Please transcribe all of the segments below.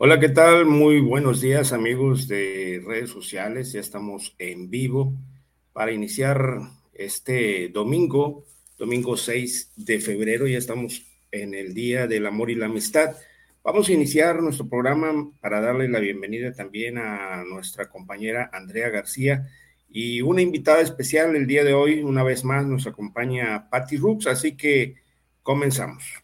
Hola, ¿qué tal? Muy buenos días amigos de redes sociales. Ya estamos en vivo para iniciar este domingo, domingo 6 de febrero. Ya estamos en el Día del Amor y la Amistad. Vamos a iniciar nuestro programa para darle la bienvenida también a nuestra compañera Andrea García y una invitada especial el día de hoy, una vez más, nos acompaña Patty Rooks, así que comenzamos.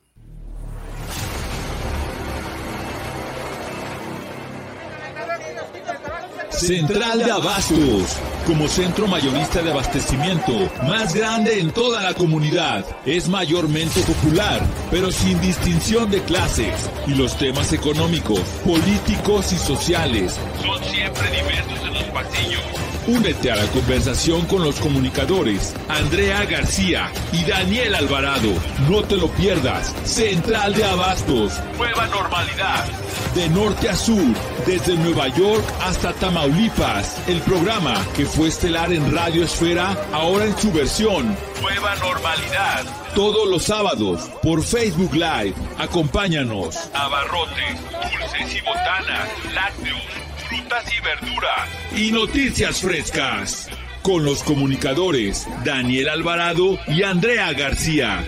Central de Abastos, como centro mayorista de abastecimiento más grande en toda la comunidad. Es mayormente popular, pero sin distinción de clases. Y los temas económicos, políticos y sociales son siempre diversos en los pasillos. Únete a la conversación con los comunicadores Andrea García y Daniel Alvarado. No te lo pierdas. Central de Abastos. Nueva normalidad. De norte a sur, desde Nueva York hasta Tamaulipas. El programa que fue estelar en Radio Esfera, ahora en su versión. Nueva normalidad. Todos los sábados por Facebook Live. Acompáñanos. Abarrotes, dulces y botanas, lácteos frutas y verduras y noticias frescas. Con los comunicadores Daniel Alvarado y Andrea García.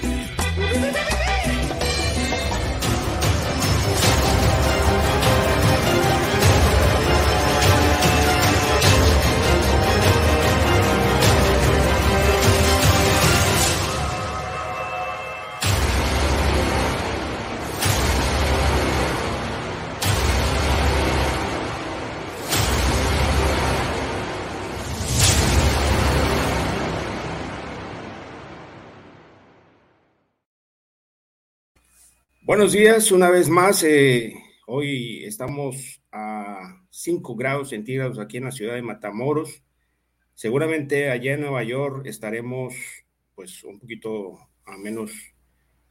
Buenos días, una vez más. Eh, hoy estamos a 5 grados centígrados aquí en la ciudad de Matamoros. Seguramente allá en Nueva York estaremos pues un poquito a menos,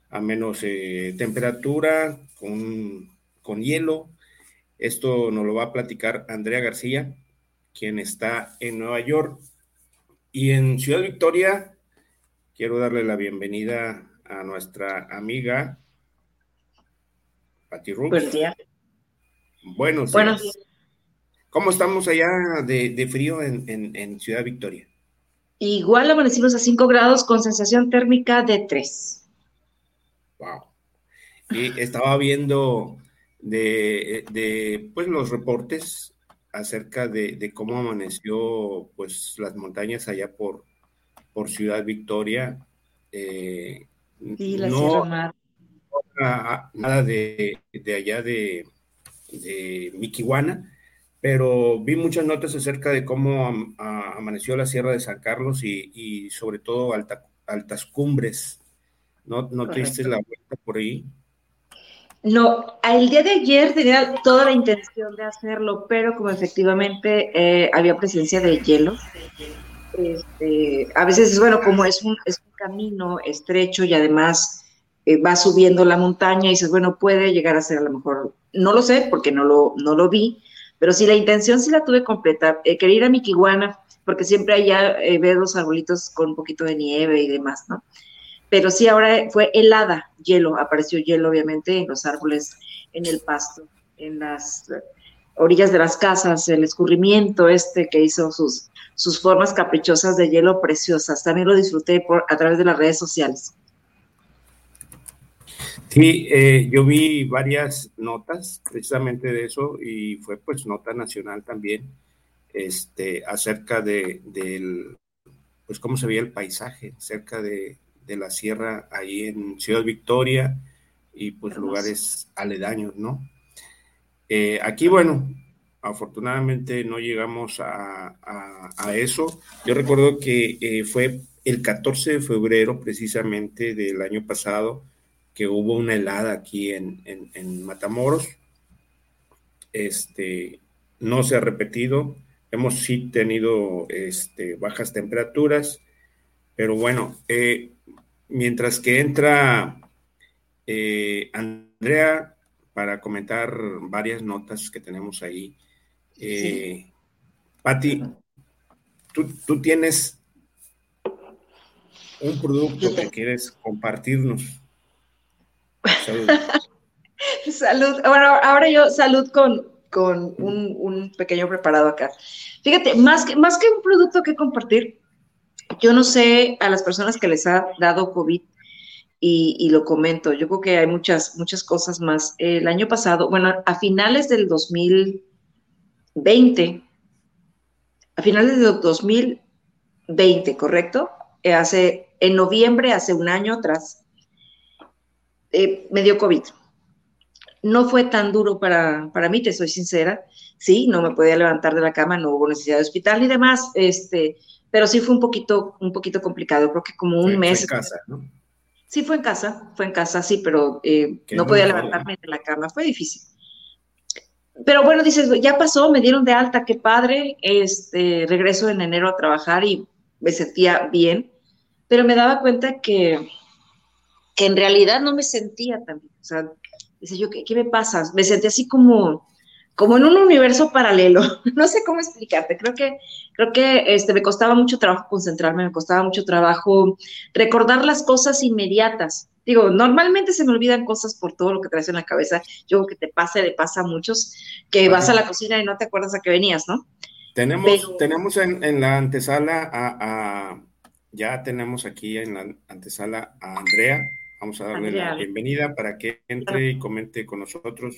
a menos eh, temperatura, con, con hielo. Esto nos lo va a platicar Andrea García, quien está en Nueva York. Y en Ciudad Victoria, quiero darle la bienvenida a nuestra amiga Buenos días. Buenos, días. ¿Cómo estamos allá de, frío en, Ciudad Victoria? Igual amanecimos a 5 grados con sensación térmica de 3. Wow. Y estaba viendo de, pues los reportes acerca de, cómo amaneció pues las montañas allá por, por Ciudad Victoria. Eh, sí, la Sierra Mar nada de, allá de, de Miquihuana, pero vi muchas notas acerca de cómo amaneció la Sierra de San Carlos y, sobre todo altas cumbres. ¿No, no tuviste la vuelta por ahí? No, el día de ayer tenía toda la intención de hacerlo, pero como efectivamente eh, había presencia de hielo, este, a veces, bueno, como es un, es un camino estrecho y además eh, va subiendo la montaña y dices, bueno, puede llegar a ser a lo mejor, no lo sé porque no lo, no lo vi, pero sí la intención sí la tuve completa. Eh, quería ir a Miquihuana porque siempre allá eh, los arbolitos con un poquito de nieve y demás, ¿no? Pero sí, ahora fue helada, hielo, apareció hielo obviamente en los árboles, en el pasto, en las orillas de las casas, el escurrimiento este que hizo sus, sus formas caprichosas de hielo preciosas. También lo disfruté por, a través de las redes sociales. Sí, eh, yo vi varias notas precisamente de eso y fue pues nota nacional también, este, acerca de, del, pues cómo se veía el paisaje cerca de, la sierra ahí en Ciudad Victoria y pues lugares aledaños, ¿no? Eh, aquí, bueno, afortunadamente no llegamos a, eso. Yo recuerdo que eh, fue el 14 de febrero precisamente del año pasado, que hubo una helada aquí en, Matamoros. Este, no se ha repetido. Hemos sí tenido este, bajas temperaturas, pero bueno, eh, mientras que entra eh, Andrea para comentar varias notas que tenemos ahí. Eh, Patti, tú, tú tienes un producto que quieres compartirnos. salud. Bueno, ahora yo salud con, con un, pequeño preparado acá. Fíjate, más que, más que un producto que compartir, yo no sé a las personas que les ha dado COVID y, y, lo comento, yo creo que hay muchas, muchas cosas más. El año pasado, bueno, a finales del 2020, a finales del 2020, ¿correcto? Eh, hace, en noviembre, hace un año atrás, eh, me dio COVID. No fue tan duro para, para mí, te soy sincera. Sí, no me podía levantar de la cama, no hubo necesidad de hospital y demás, este, pero sí fue un poquito, un poquito complicado, creo que como un mes. Fue en casa, ¿no? Sí, fue en casa, fue en casa, sí, pero eh, no podía levantarme de la cama, fue difícil. Pero bueno, dices, ya pasó, me dieron de alta, qué padre, este, regreso en enero a trabajar y me sentía bien pero me daba cuenta que, que en realidad no me sentía tan bien. O sea, dice yo, ¿qué, ¿qué, me pasa? Me sentí así como, como en un universo paralelo. No sé cómo explicarte. Creo que, creo que este, me costaba mucho trabajo concentrarme, me costaba mucho trabajo recordar las cosas inmediatas. Digo, normalmente se me olvidan cosas por todo lo que traes en la cabeza. Yo creo que te pasa, le pasa a muchos, que vas a la cocina y no te acuerdas a qué venías, ¿no? Tenemos, tenemos en, en, la antesala a ya tenemos aquí en la antesala a Andrea. Vamos a darle la bienvenida para que entre y comente con nosotros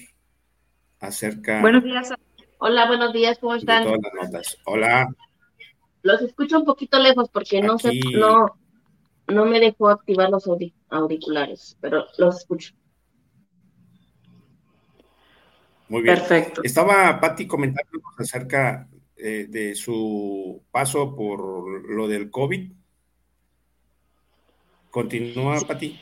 acerca. Buenos días. Hola, buenos días, ¿cómo están? todas las notas. Hola. Los escucho un poquito lejos porque no sé, no, no me dejó activar los auriculares, pero los escucho. Muy bien. Perfecto. Estaba Patti comentándonos acerca eh, de su paso por lo del COVID Continúa, Pati.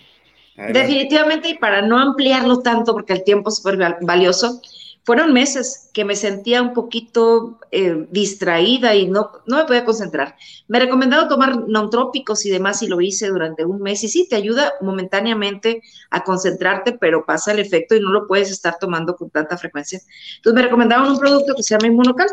Definitivamente, y para no ampliarlo tanto, porque el tiempo es súper valioso, fueron meses que me sentía un poquito eh, distraída y no, no me podía concentrar. Me recomendaron tomar nontrópicos y demás y lo hice durante un mes y sí, te ayuda momentáneamente a concentrarte, pero pasa el efecto y no lo puedes estar tomando con tanta frecuencia. Entonces me recomendaron un producto que se llama Inmunocal.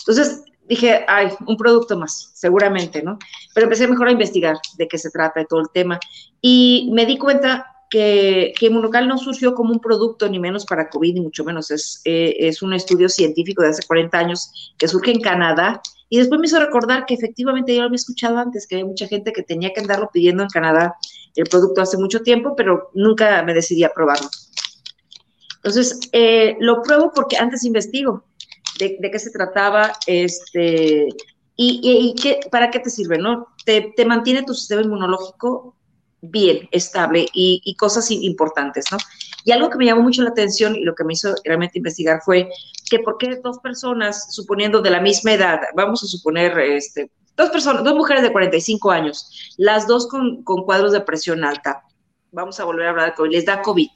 Entonces dije, ay, un producto más, seguramente, ¿no? Pero empecé mejor a investigar de qué se trata y todo el tema. Y me di cuenta que, que Inmunocal no surgió como un producto, ni menos para COVID, ni mucho menos. Es, eh, es un estudio científico de hace 40 años que surge en Canadá. Y después me hizo recordar que efectivamente yo lo había escuchado antes, que había mucha gente que tenía que andarlo pidiendo en Canadá el producto hace mucho tiempo, pero nunca me decidí a probarlo. Entonces, eh, lo pruebo porque antes investigo de, qué se trataba, este, y, qué, para qué te sirve, ¿no? Te, te, mantiene tu sistema inmunológico bien, estable y, cosas importantes, ¿no? Y algo que me llamó mucho la atención y lo que me hizo realmente investigar fue que por qué dos personas, suponiendo de la misma edad, vamos a suponer, este, dos personas, dos mujeres de 45 años, las dos con, con cuadros de presión alta, vamos a volver a hablar de COVID, les da COVID.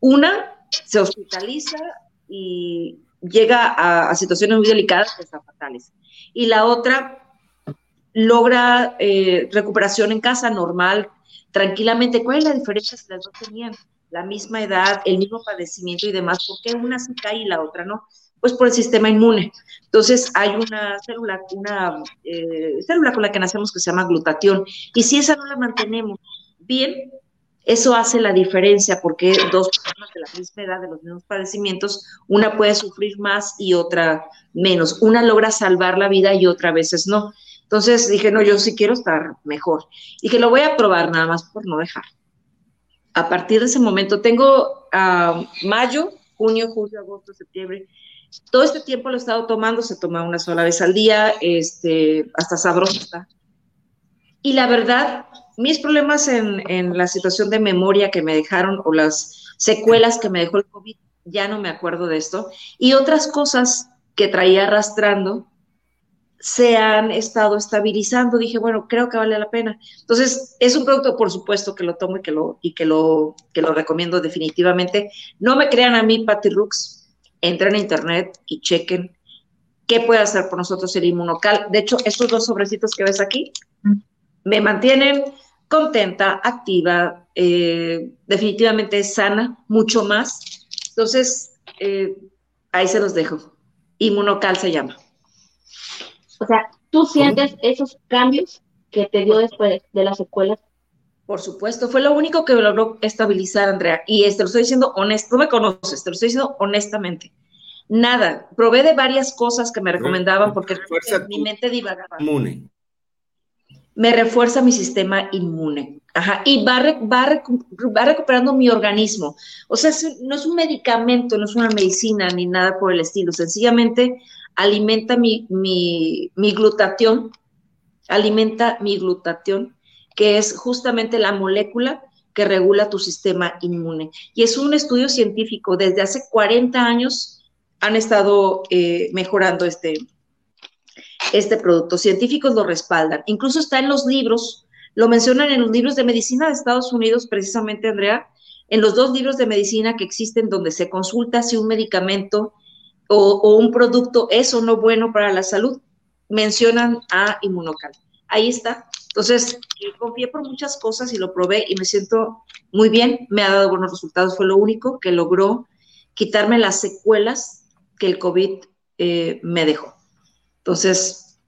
Una se hospitaliza y llega a, situaciones muy delicadas que están fatales. Y la otra logra eh, recuperación en casa normal, tranquilamente. ¿Cuál es la diferencia si las dos tenían la misma edad, el mismo padecimiento y demás? ¿Por qué una se cae y la otra no? Pues por el sistema inmune. Entonces hay una célula, una eh, célula con la que nacemos que se llama glutatión. Y si esa no la mantenemos bien, eso hace la diferencia porque dos personas de la misma edad, de los mismos padecimientos, una puede sufrir más y otra menos. Una logra salvar la vida y otra veces no. Entonces dije, no, yo sí quiero estar mejor. Y que lo voy a probar nada más por no dejar. A partir de ese momento, tengo ah, mayo, junio, julio, agosto, septiembre. Todo este tiempo lo he estado tomando, se toma una sola vez al día, este, hasta sabroso está. Y la verdad, mis problemas en, la situación de memoria que me dejaron o las secuelas que me dejó el COVID, ya no me acuerdo de esto. Y otras cosas que traía arrastrando se han estado estabilizando. Dije, bueno, creo que vale la pena. Entonces, es un producto, por supuesto, que lo tomo y que lo, y que lo, que lo recomiendo definitivamente. No me crean a mí, Patty Rooks. Entren a internet y chequen qué puede hacer por nosotros el inmunocal. De hecho, estos dos sobrecitos que ves aquí. Me mantienen contenta, activa, eh, definitivamente sana, mucho más. Entonces, eh, ahí se los dejo. Inmunocal se llama. O sea, ¿tú sientes esos cambios que te dio después de las secuelas? Por supuesto, fue lo único que logró estabilizar, Andrea. Y este lo estoy diciendo honesto, no me conoces, te lo estoy diciendo honestamente. Nada, probé de varias cosas que me recomendaban porque mi mente divagaba. Inmune. Me refuerza mi sistema inmune. Ajá, y va, va, va, recuperando mi organismo. O sea, no es un medicamento, no es una medicina ni nada por el estilo. Sencillamente alimenta mi, mi, mi glutatión, alimenta mi glutatión que es justamente la molécula que regula tu sistema inmune. Y es un estudio científico. Desde hace 40 años han estado eh, mejorando este, este producto. Científicos lo respaldan. Incluso está en los libros, lo mencionan en los libros de medicina de Estados Unidos, precisamente, Andrea, en los dos libros de medicina que existen donde se consulta si un medicamento o, un producto es o no bueno para la salud, mencionan a Inmunocal. Ahí está. Entonces, confié por muchas cosas y lo probé y me siento muy bien, me ha dado buenos resultados, fue lo único que logró quitarme las secuelas que el COVID eh, me dejó. Entonces,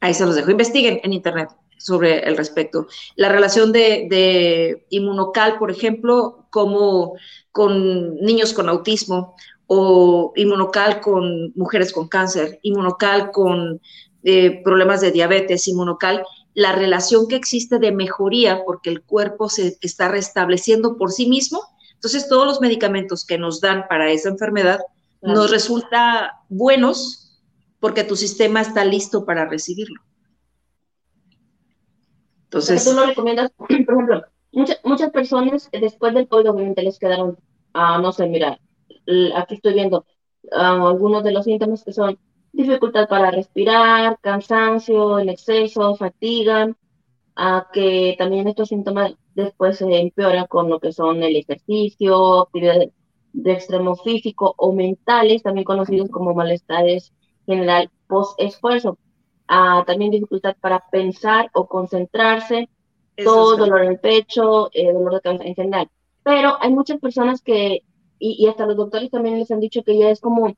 ahí se los dejo. Investiguen en Internet sobre el respecto. La relación de, de inmunocal, por ejemplo, como con niños con autismo o inmunocal con mujeres con cáncer, inmunocal con eh, problemas de diabetes, inmunocal, la relación que existe de mejoría porque el cuerpo se está restableciendo por sí mismo. Entonces, todos los medicamentos que nos dan para esa enfermedad nos resulta buenos porque tu sistema está listo para recibirlo. Entonces, tú lo recomiendas, por ejemplo, muchas, muchas personas después del COVID obviamente les quedaron, ah, no sé, mira, aquí estoy viendo ah, algunos de los síntomas que son dificultad para respirar, cansancio en exceso, fatiga, a que también estos síntomas después se empeoran con lo que son el ejercicio, actividades de extremo físico o mentales, también conocidos como malestares general post-esfuerzo. también dificultad para pensar o concentrarse, todo dolor en el pecho, eh, dolor de cabeza en general. Pero hay muchas personas que, y, y, hasta los doctores también les han dicho que ya es como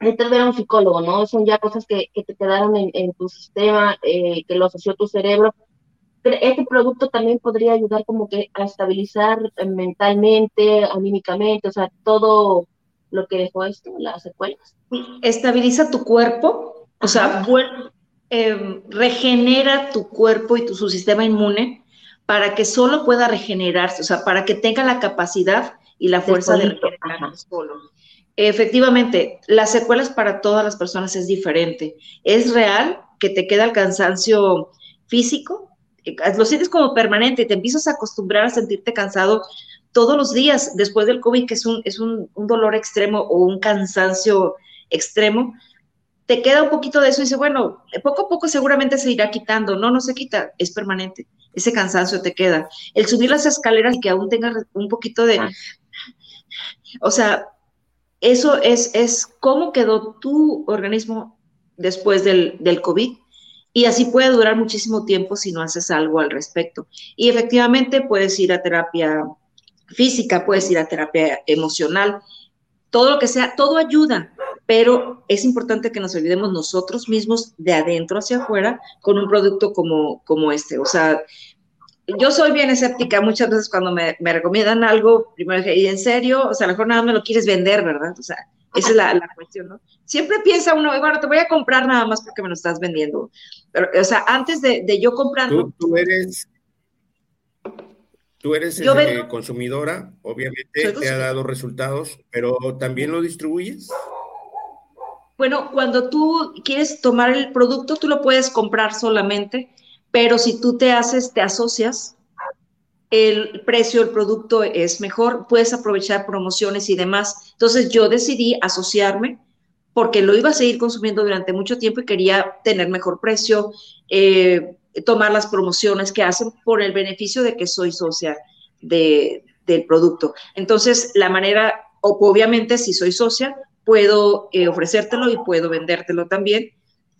necesitas ver a un psicólogo, ¿no? Son ya cosas que, que te quedaron en, en tu sistema, eh, que lo asoció tu cerebro. Pero este producto también podría ayudar como que a estabilizar eh, mentalmente, anímicamente, o sea, todo lo que dejó esto, las secuelas. Estabiliza tu cuerpo, o sea, eh, regenera tu cuerpo y tu, su sistema inmune para que solo pueda regenerarse, o sea, para que tenga la capacidad y la fuerza de, regenerarse solo. Efectivamente, las secuelas para todas las personas es diferente. Es real que te queda el cansancio físico, eh, lo sientes como permanente, te empiezas a acostumbrar a sentirte cansado todos los días después del COVID, que es un, es un, dolor extremo o un cansancio extremo, te queda un poquito de eso y dice, bueno, poco a poco seguramente se irá quitando. No, no se quita, es permanente. Ese cansancio te queda. El subir las escaleras y que aún tengas un poquito de... O sea, eso es, es cómo quedó tu organismo después del, del COVID y así puede durar muchísimo tiempo si no haces algo al respecto. Y efectivamente puedes ir a terapia física, puedes ir a terapia emocional, todo lo que sea, todo ayuda, pero es importante que nos olvidemos nosotros mismos de adentro hacia afuera con un producto como, como este. O sea, yo soy bien escéptica muchas veces cuando me, recomiendan algo, primero dije, ¿y en serio? O sea, a lo mejor nada me lo quieres vender, ¿verdad? O sea, esa es la, cuestión, ¿no? Siempre piensa uno, bueno, te voy a comprar nada más porque me lo estás vendiendo. Pero, o sea, antes de, yo comprarlo... Tú eres eh, consumidora, obviamente te ha dado resultados, pero también lo distribuyes. Bueno, cuando tú quieres tomar el producto, tú lo puedes comprar solamente pero si tú te haces, te asocias, el precio del producto es mejor, puedes aprovechar promociones y demás. Entonces yo decidí asociarme porque lo iba a seguir consumiendo durante mucho tiempo y quería tener mejor precio, eh, tomar las promociones que hacen por el beneficio de que soy socia del producto. Entonces, la manera, obviamente, si soy socia, puedo eh, ofrecértelo y puedo vendértelo también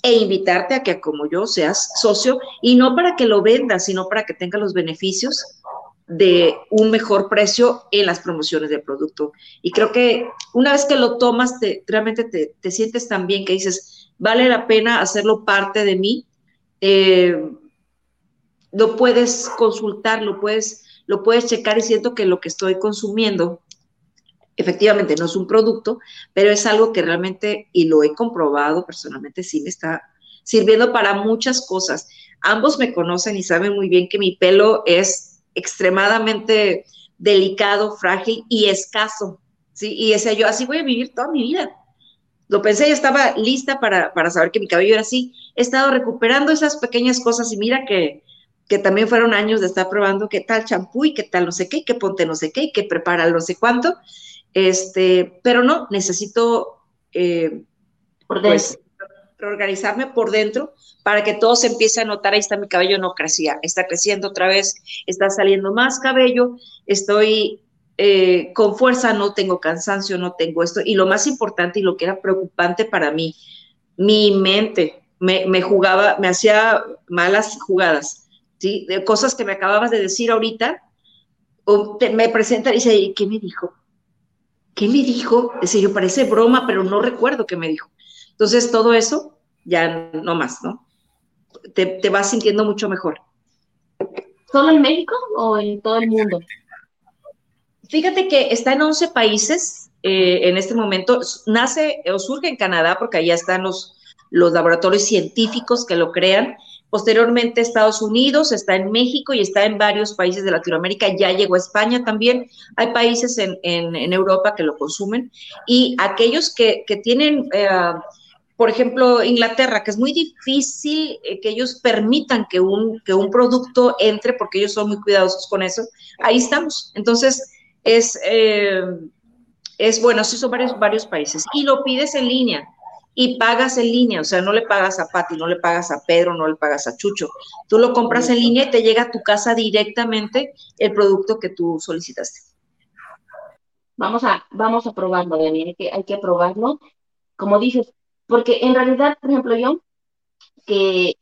e invitarte a que como yo seas socio y no para que lo vendas, sino para que tenga los beneficios de un mejor precio en las promociones del producto. Y creo que una vez que lo tomas, te, realmente te, sientes tan bien que dices, vale la pena hacerlo parte de mí. Eh, lo puedes consultar, lo puedes, lo puedes checar y siento que lo que estoy consumiendo efectivamente no es un producto, pero es algo que realmente, y lo he comprobado personalmente, sí me está sirviendo para muchas cosas. Ambos me conocen y saben muy bien que mi pelo es extremadamente delicado, frágil y escaso. ¿sí? Y decía yo, así voy a vivir toda mi vida. Lo pensé, yo estaba lista para, para saber que mi cabello era así. He estado recuperando esas pequeñas cosas y mira que, que también fueron años de estar probando qué tal champú y qué tal no sé qué, qué ponte no sé qué, qué prepara no sé cuánto. Este, pero no, necesito eh, pues, reorganizarme por dentro para que todo se empiece a notar. Ahí está mi cabello, no crecía, está creciendo otra vez, está saliendo más cabello, estoy eh, con fuerza, no tengo cansancio, no tengo esto. Y lo más importante y lo que era preocupante para mí, mi mente me, jugaba, me hacía malas jugadas, ¿sí? De cosas que me acababas de decir ahorita, me presenta y dice, ¿qué me dijo? ¿qué me dijo? Yo parece broma, pero no recuerdo qué me dijo. Entonces, todo eso, ya no más, ¿no? Te, te vas sintiendo mucho mejor. ¿Solo en México o en todo el mundo? Fíjate que está en 11 países eh, en este momento. Nace o surge en Canadá porque allá están los, los laboratorios científicos que lo crean Posteriormente Estados Unidos, está en México y está en varios países de Latinoamérica, ya llegó a España también. Hay países en, Europa que lo consumen y aquellos que, tienen, eh, por ejemplo, Inglaterra, que es muy difícil eh, que ellos permitan que un, que un producto entre porque ellos son muy cuidadosos con eso, ahí estamos. Entonces, es, eh, es bueno, sí son varios, varios países y lo pides en línea y pagas en línea, o sea, no le pagas a Pati, no le pagas a Pedro, no le pagas a Chucho. Tú lo compras en línea y te llega a tu casa directamente el producto que tú solicitaste. Vamos a, vamos a probarlo, Dani, hay que, hay que probarlo, como dices, porque en realidad, por ejemplo, yo, que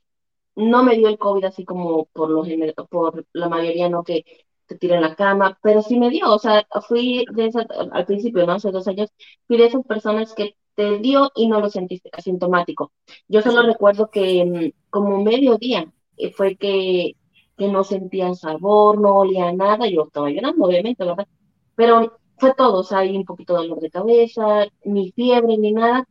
no me dio el COVID así como por, los, por la mayoría, no que te tira en la cama, pero sí me dio, o sea, fui de al principio, ¿no? Hace dos años, fui de esas personas que te dio y no lo sentiste asintomático. Yo solo recuerdo que mm, como medio día eh, fue que, que no sentía sabor, no olía nada, yo estaba llorando, obviamente, ¿verdad? Pero fue todo, o sea, hay un poquito de dolor de cabeza, ni fiebre, ni nada,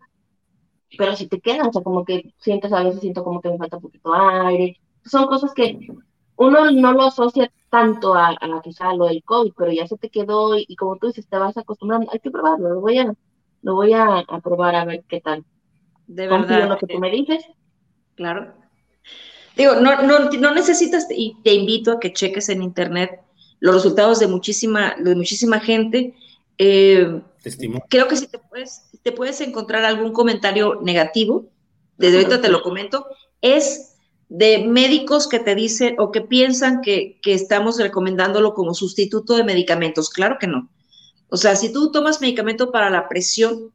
pero si te quedas, o sea, como que sientes, a veces siento como que me falta un poquito de aire, son cosas que uno no lo asocia tanto a, a quizá lo del COVID, pero ya se te quedó y, y, como tú dices, te vas acostumbrando, hay que probarlo, lo voy a, lo voy a, probar a ver qué tal. De verdad. lo que tú me dices. Claro. Digo, no, no, no necesitas, y te invito a que cheques en internet los resultados de muchísima, de muchísima gente. Eh, creo que si te puedes, te puedes encontrar algún comentario negativo, desde ahorita te lo comento, es de médicos que te dicen o que piensan que, que estamos recomendándolo como sustituto de medicamentos. Claro que no. O sea, si tú tomas medicamento para la presión,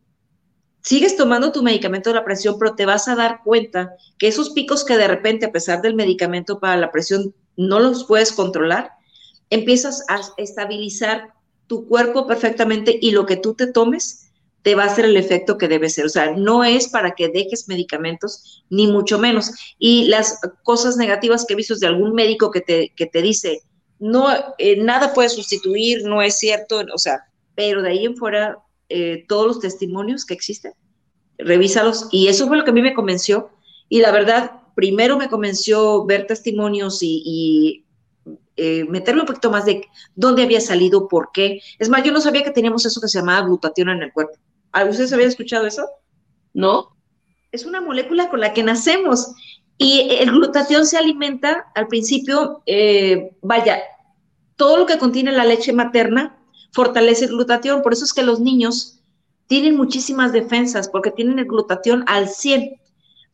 sigues tomando tu medicamento de la presión, pero te vas a dar cuenta que esos picos que de repente, a pesar del medicamento para la presión, no los puedes controlar, empiezas a estabilizar tu cuerpo perfectamente y lo que tú te tomes te va a hacer el efecto que debe ser. O sea, no es para que dejes medicamentos, ni mucho menos. Y las cosas negativas que he visto de algún médico que te, que te dice, no, eh, nada puede sustituir, no es cierto, o sea, pero de ahí en fuera, eh, todos los testimonios que existen, revísalos. Y eso fue lo que a mí me convenció. Y la verdad, primero me convenció ver testimonios y, eh, meterme un poquito más de dónde había salido, por qué. Es más, yo no sabía que teníamos eso que se llamaba glutatión en el cuerpo. ¿Ustedes habían escuchado eso? No. Es una molécula con la que nacemos. Y el glutatión se alimenta al principio, eh, vaya, todo lo que contiene la leche materna fortalece el glutatión. Por eso es que los niños tienen muchísimas defensas porque tienen el glutatión al 100.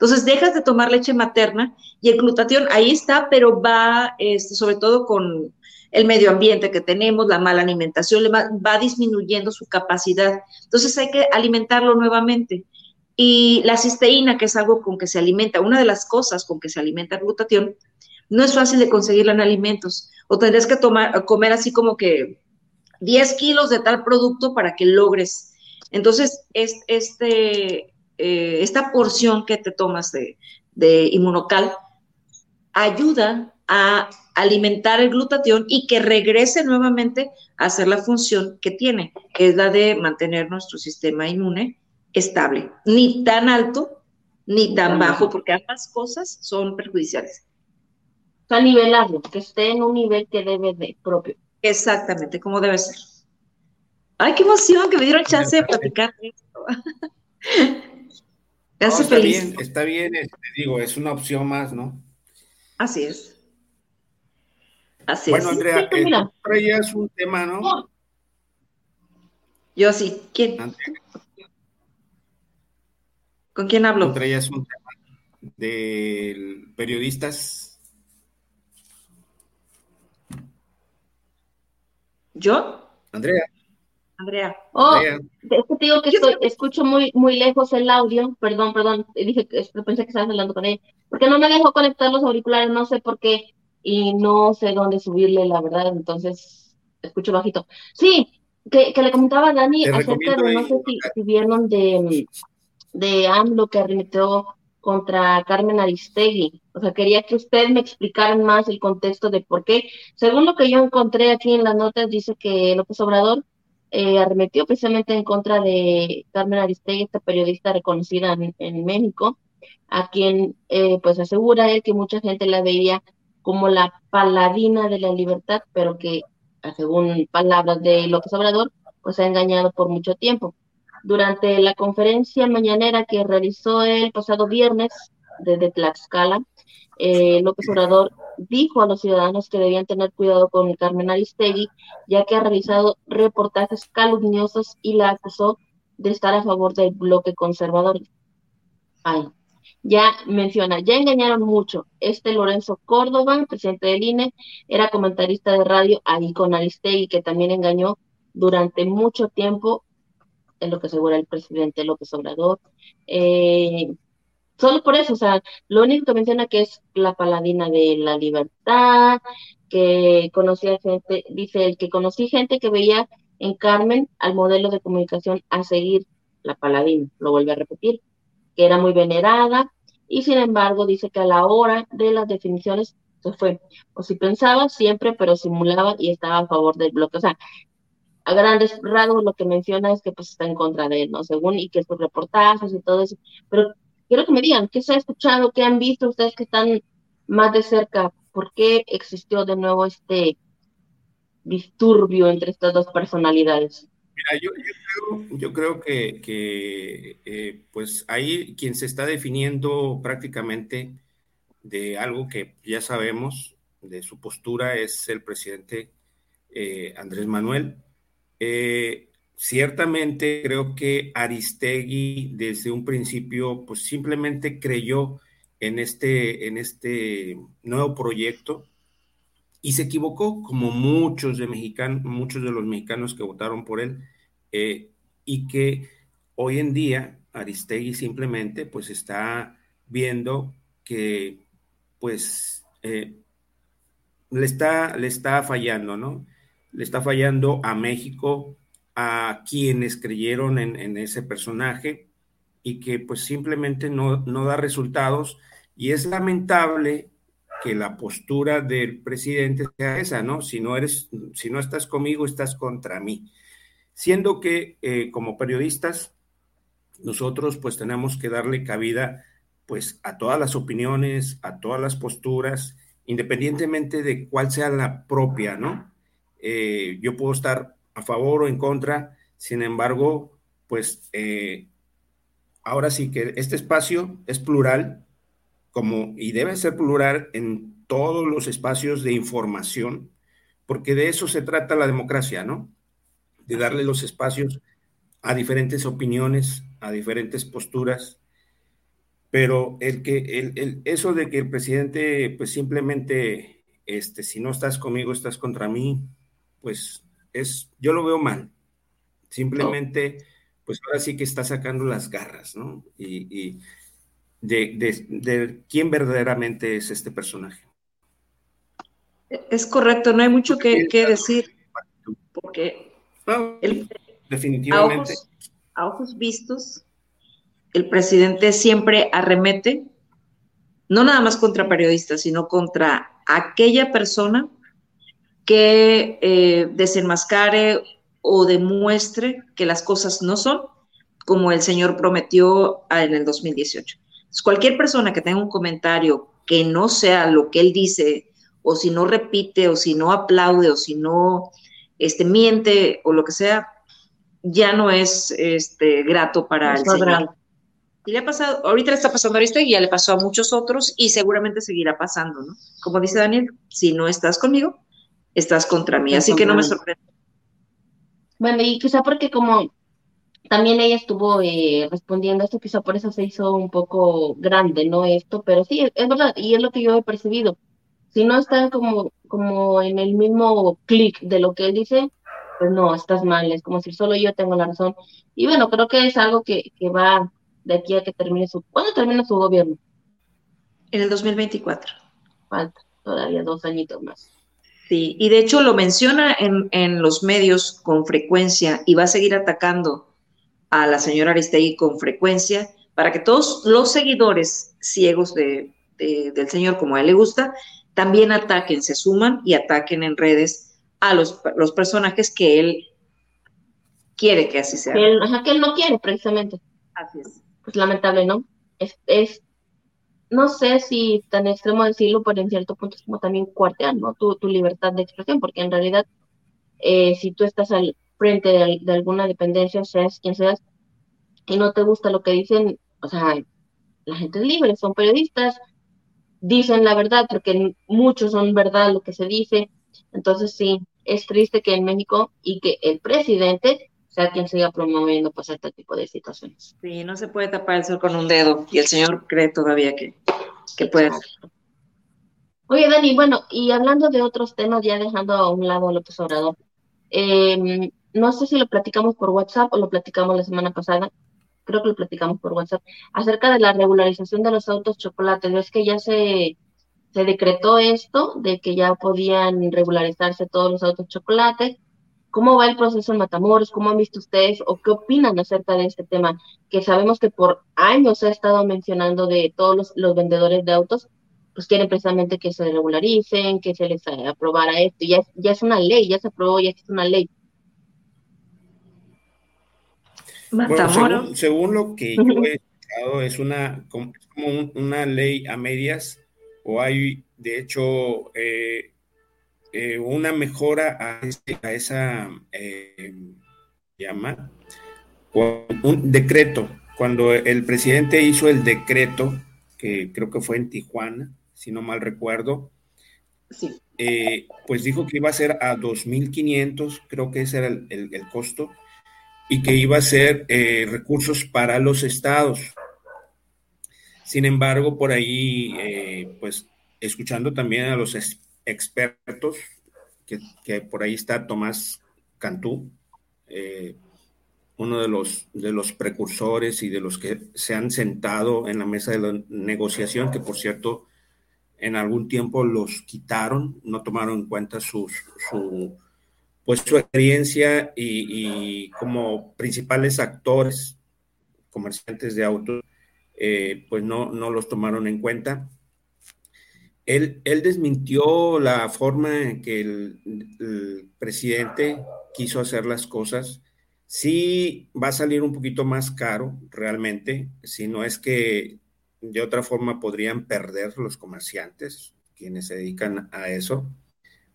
Entonces dejas de tomar leche materna y el glutatión ahí está, pero va este, sobre todo con el medio ambiente que tenemos, la mala alimentación, va, va disminuyendo su capacidad. Entonces hay que alimentarlo nuevamente. Y la cisteína, que es algo con que se alimenta, una de las cosas con que se alimenta el glutatión, no es fácil de conseguirla en alimentos. O tendrías que tomar, comer así como que 10 kilos de tal producto para que logres. Entonces, este, eh, esta porción que te tomas de, inmunocal ayuda a alimentar el glutatión y que regrese nuevamente a hacer la función que tiene, que es la de mantener nuestro sistema inmune estable, ni tan alto ni tan bajo, porque ambas cosas son perjudiciales. O sea, nivelarlo, que esté en un nivel que debe de propio. Exactamente, como debe ser. Ay, qué emoción que me dieron chance de platicar esto. está bien, está bien, este, digo, es una opción más, ¿no? Así es. Así bueno, Andrea, sí, eh, traías un tema, ¿no? Yo sí. ¿Quién? ¿Con quién hablo? Traías un tema de periodistas. ¿Yo? Andrea. Andrea. Oh, es que te digo que estoy, escucho muy, muy lejos el audio. Perdón, perdón. Dije que pensé que estabas hablando con ella. Porque no me dejó conectar los auriculares, no sé por qué. Y no sé dónde subirle, la verdad. Entonces, escucho bajito. Sí, que, que le comentaba a Dani acerca de, no sé si, si vieron de, de AMLO que arremetió contra Carmen Aristegui. O sea, quería que usted me explicara más el contexto de por qué. Según lo que yo encontré aquí en las notas, dice que López Obrador eh, arremetió precisamente en contra de Carmen Aristegui, esta periodista reconocida en, México, a quien eh, pues asegura él que mucha gente la veía como la paladina de la libertad, pero que según palabras de López Obrador, pues ha engañado por mucho tiempo. Durante la conferencia mañanera que realizó el pasado viernes desde Tlaxcala, eh, López Obrador dijo a los ciudadanos que debían tener cuidado con Carmen Aristegui, ya que ha realizado reportajes calumniosos y la acusó de estar a favor del bloque conservador. Ay, ya menciona, ya engañaron mucho. Este Lorenzo Córdoba, presidente del INE, era comentarista de radio ahí con Aristegui, que también engañó durante mucho tiempo, en lo que asegura el presidente López Obrador. Eh, Solo por eso, o sea, lo único que menciona que es la paladina de la libertad, que conocía gente, dice el que conocí gente que veía en Carmen al modelo de comunicación a seguir la paladina, lo vuelve a repetir, que era muy venerada y sin embargo dice que a la hora de las definiciones se fue, o si pensaba siempre, pero simulaba y estaba a favor del bloque, o sea, a grandes rasgos lo que menciona es que pues está en contra de él, ¿no? Según y que sus reportajes y todo eso, pero quiero que me digan qué se ha escuchado, qué han visto ustedes que están más de cerca, por qué existió de nuevo este disturbio entre estas dos personalidades. Mira, yo, creo, que, eh, pues ahí quien se está definiendo prácticamente de algo que ya sabemos de su postura es el presidente eh, Andrés Manuel. Eh, ciertamente creo que Aristegui desde un principio pues simplemente creyó en este, en este nuevo proyecto y se equivocó como muchos de, mexicanos, muchos de los mexicanos que votaron por él eh, y que hoy en día Aristegui simplemente pues está viendo que pues eh, le, está, le está fallando, ¿no? Le está fallando a México, a quienes creyeron en, ese personaje y que pues simplemente no, no da resultados y es lamentable que la postura del presidente sea esa, ¿no? Si no eres, si no estás conmigo, estás contra mí. Siendo que eh, como periodistas, nosotros pues tenemos que darle cabida pues a todas las opiniones, a todas las posturas, independientemente de cuál sea la propia, ¿no? Eh, yo puedo estar a favor o en contra. Sin embargo, pues eh, ahora sí que este espacio es plural, como y debe ser plural en todos los espacios de información, porque de eso se trata la democracia, ¿no? De darle los espacios a diferentes opiniones, a diferentes posturas, pero el que el, eso de que el presidente pues simplemente este si no estás conmigo estás contra mí, pues es, yo lo veo mal. Simplemente, pues ahora sí que está sacando las garras, ¿no? Y, de, quién verdaderamente es este personaje. Es correcto, no hay mucho que, decir, porque definitivamente. A ojos, vistos, el presidente siempre arremete, no nada más contra periodistas, sino contra aquella persona que eh, desenmascare o demuestre que las cosas no son como el Señor prometió en el 2018. cualquier persona que tenga un comentario que no sea lo que él dice, o si no repite, o si no aplaude, o si no este, miente, o lo que sea, ya no es este, grato para el Señor. Y le ha pasado, ahorita le está pasando a y ya le pasó a muchos otros y seguramente seguirá pasando, ¿no? Como dice Daniel, si no estás conmigo, estás contra mí, así que no me sorprende. Bueno, y quizá porque como también ella estuvo eh, respondiendo esto, quizá por eso se hizo un poco grande, ¿no? Esto, pero sí, es, verdad, y es lo que yo he percibido. Si no están como, como en el mismo clic de lo que él dice, pues no, estás mal, es como si solo yo tengo la razón. Y bueno, creo que es algo que, que va de aquí a que termine su... ¿Cuándo termina su gobierno? En el 2024. Falta todavía dos añitos más. Sí, y de hecho lo menciona en, en los medios con frecuencia y va a seguir atacando a la señora Aristegui con frecuencia para que todos los seguidores ciegos de, del señor, como a él le gusta, también ataquen, se suman y ataquen en redes a los, los personajes que él quiere que así sea. ajá, que él no quiere, precisamente. Así es. Pues lamentable, ¿no? Es, es no sé si tan extremo decirlo, pero en cierto punto es como también cuartear, ¿no? Tu, tu libertad de expresión, porque en realidad, eh, si tú estás al, frente de, alguna dependencia, seas quien seas, y no te gusta lo que dicen, o sea, la gente es libre, son periodistas, dicen la verdad, porque muchos son verdad lo que se dice. Entonces sí, es triste que en México y que el presidente sea quien siga promoviendo pues este tipo de situaciones. Sí, no se puede tapar el sol con un dedo y el señor cree todavía que, que puede Oye, Dani, bueno, y hablando de otros temas, ya dejando a un lado a López Obrador, eh, no sé si lo platicamos por WhatsApp o lo platicamos la semana pasada, creo que lo platicamos por WhatsApp, acerca de la regularización de los autos chocolates. Es que ya se, se decretó esto, de que ya podían regularizarse todos los autos chocolates. ¿Cómo va el proceso en Matamoros? ¿Cómo han visto ustedes o qué opinan acerca de este tema? Que sabemos que por años se ha estado mencionando de todos los, los vendedores de autos, pues quieren precisamente que se regularicen, que se les aprobara esto. Ya, ya es una ley, ya se aprobó, ya es una ley según, lo que yo he escuchado, es una, como una ley a medias, o hay, de hecho, eh, eh, una mejora a, esa, eh, llama, un decreto. Cuando el presidente hizo el decreto, que creo que fue en Tijuana, si no mal recuerdo, pues dijo que iba a ser a 2.500, creo que ese era el costo, y que iba a ser eh, recursos para los estados. Sin embargo, por ahí, eh, pues escuchando también a los expertos, que, por ahí está Tomás Cantú, eh, uno de los, de los precursores y de los que se han sentado en la mesa de la negociación, que por cierto, en algún tiempo los quitaron, no tomaron en cuenta su, pues su experiencia y, como principales actores, comerciantes de autos, eh, pues no, no los tomaron en cuenta. Él, desmintió la forma en que el, presidente quiso hacer las cosas. Sí va a salir un poquito más caro realmente, si no es que de otra forma podrían perder los comerciantes, quienes se dedican a eso.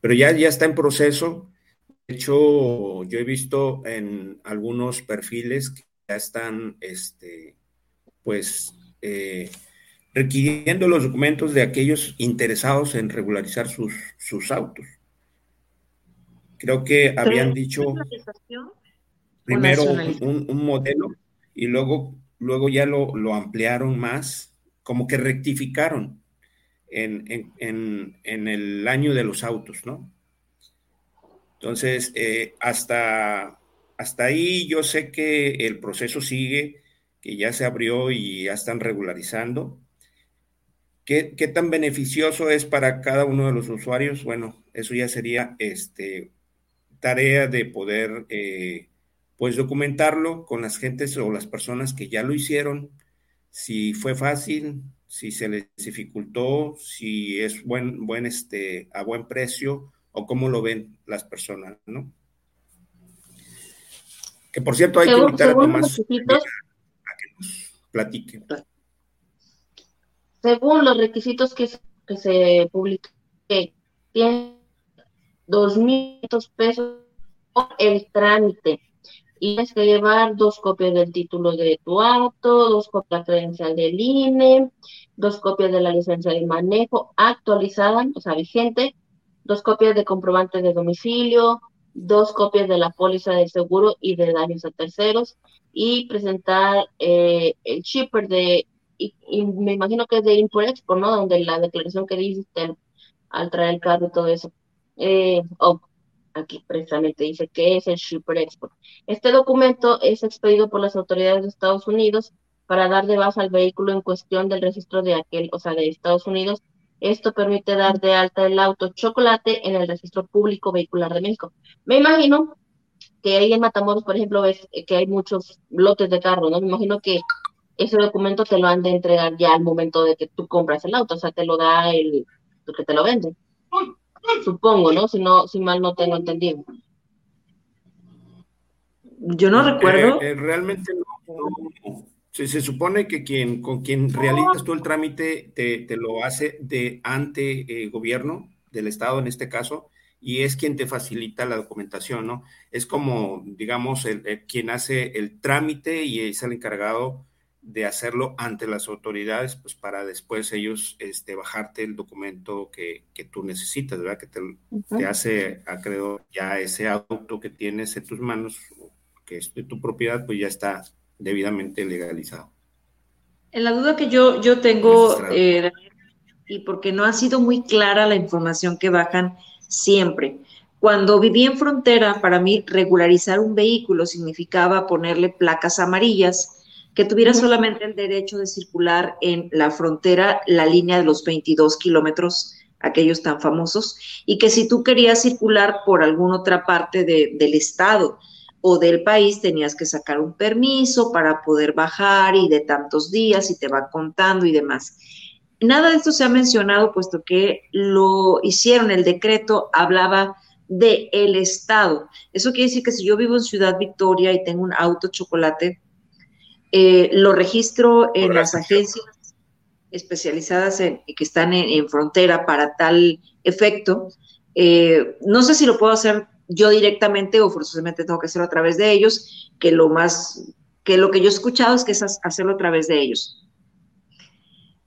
Pero ya, ya está en proceso de hecho, yo he visto en algunos perfiles que ya están, este, pues, eh, requiriendo los documentos de aquellos interesados en regularizar sus, sus autos. Creo que habían dicho primero un, modelo y luego, luego ya lo, lo, ampliaron más, como que rectificaron en, en el año de los autos, ¿no? Entonces, eh, hasta, hasta ahí yo sé que el proceso sigue, que ya se abrió y ya están regularizando. ¿Qué, tan beneficioso es para cada uno de los usuarios? Bueno, eso ya sería este, tarea de poder eh, pues documentarlo con las gentes o las personas que ya lo hicieron, si fue fácil, si se les dificultó, si es buen, buen este, a buen precio o cómo lo ven las personas, ¿no? Que por cierto hay que invitar a Tomás a que nos platique. Según los requisitos que, que se publican, tiene 2.500 pesos por el trámite. Y tienes que llevar dos copias del título de tu auto, dos copias de la credencial del INE, dos copias de la licencia de manejo actualizada, o sea, vigente, dos copias de comprobante de domicilio, dos copias de la póliza de seguro y de daños a terceros y presentar eh, el shipper de, y, me imagino que es de Import Export, ¿no? Donde la declaración que diste al traer el carro y todo eso. Eh, aquí precisamente dice que es el Shipper Export. Este documento es expedido por las autoridades de Estados Unidos para dar de base al vehículo en cuestión del registro de aquel, o sea, de Estados Unidos. Esto permite dar de alta el auto chocolate en el registro público vehicular de México. Me imagino que ahí en Matamoros, por ejemplo, ves que hay muchos lotes de carro, ¿no? Me imagino que ese documento te lo han de entregar ya al momento de que tú compras el auto, o sea, te lo da el, el que te lo vende. Supongo, ¿no? Si, no, si mal no tengo entendido. Yo no recuerdo. Eh, eh, realmente no. Se, se, supone que quien, con quien realizas tú el trámite te, te lo hace de ante eh, gobierno del Estado en este caso y es quien te facilita la documentación, ¿no? Es como, digamos, el, quien hace el trámite y es el encargado de hacerlo ante las autoridades, pues para después ellos este, bajarte el documento que, que tú necesitas, ¿verdad? Que te, te hace acreedor ya ese auto que tienes en tus manos, que es de tu propiedad, pues ya está debidamente legalizado. En la duda que yo, yo tengo, eh, y porque no ha sido muy clara la información que bajan siempre. Cuando viví en frontera, para mí regularizar un vehículo significaba ponerle placas amarillas que tuviera solamente el derecho de circular en la frontera, la línea de los 22 kilómetros, aquellos tan famosos, y que si tú querías circular por alguna otra parte del estado o del país, tenías que sacar un permiso para poder bajar y de tantos días y te va contando y demás. Nada de esto se ha mencionado, puesto que lo hicieron, el decreto hablaba de el estado. Eso quiere decir que si yo vivo en Ciudad Victoria y tengo un auto chocolate, eh, lo registro en las agencias especializadas en, que están en, frontera para tal efecto. Eh, no sé si lo puedo hacer yo directamente o forzosamente tengo que hacerlo a través de ellos, que lo más, que lo que yo he escuchado es que es hacerlo a través de ellos.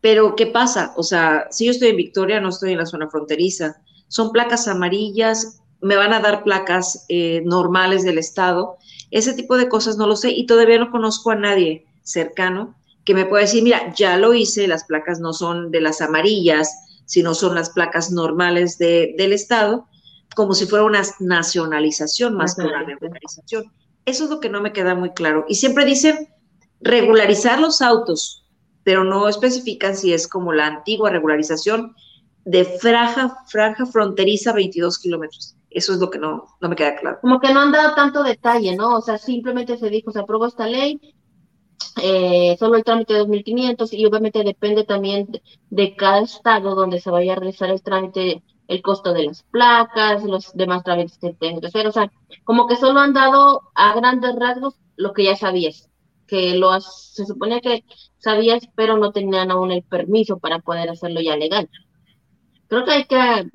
Pero, ¿qué pasa? O sea, si yo estoy en Victoria, no estoy en la zona fronteriza, son placas amarillas, me van a dar placas eh, normales del estado, ese tipo de cosas no lo sé y todavía no conozco a nadie cercano que me pueda decir, mira, ya lo hice, las placas no son de las amarillas, sino son las placas normales de, del Estado, como si fuera una nacionalización más que una regularización. Eso es lo que no me queda muy claro. Y siempre dicen regularizar los autos, pero no especifican si es como la antigua regularización de franja, franja fronteriza 22 kilómetros. Eso es lo que no, no me queda claro. Como que no han dado tanto detalle, ¿no? O sea, simplemente se dijo, se aprobó esta ley, eh, solo el trámite de 2.500 y obviamente depende también de, cada estado donde se vaya a realizar el trámite, el costo de las placas, los demás trámites que tengan que hacer. O sea, como que solo han dado a grandes rasgos lo que ya sabías, que lo se suponía que sabías, pero no tenían aún el permiso para poder hacerlo ya legal. Creo que hay que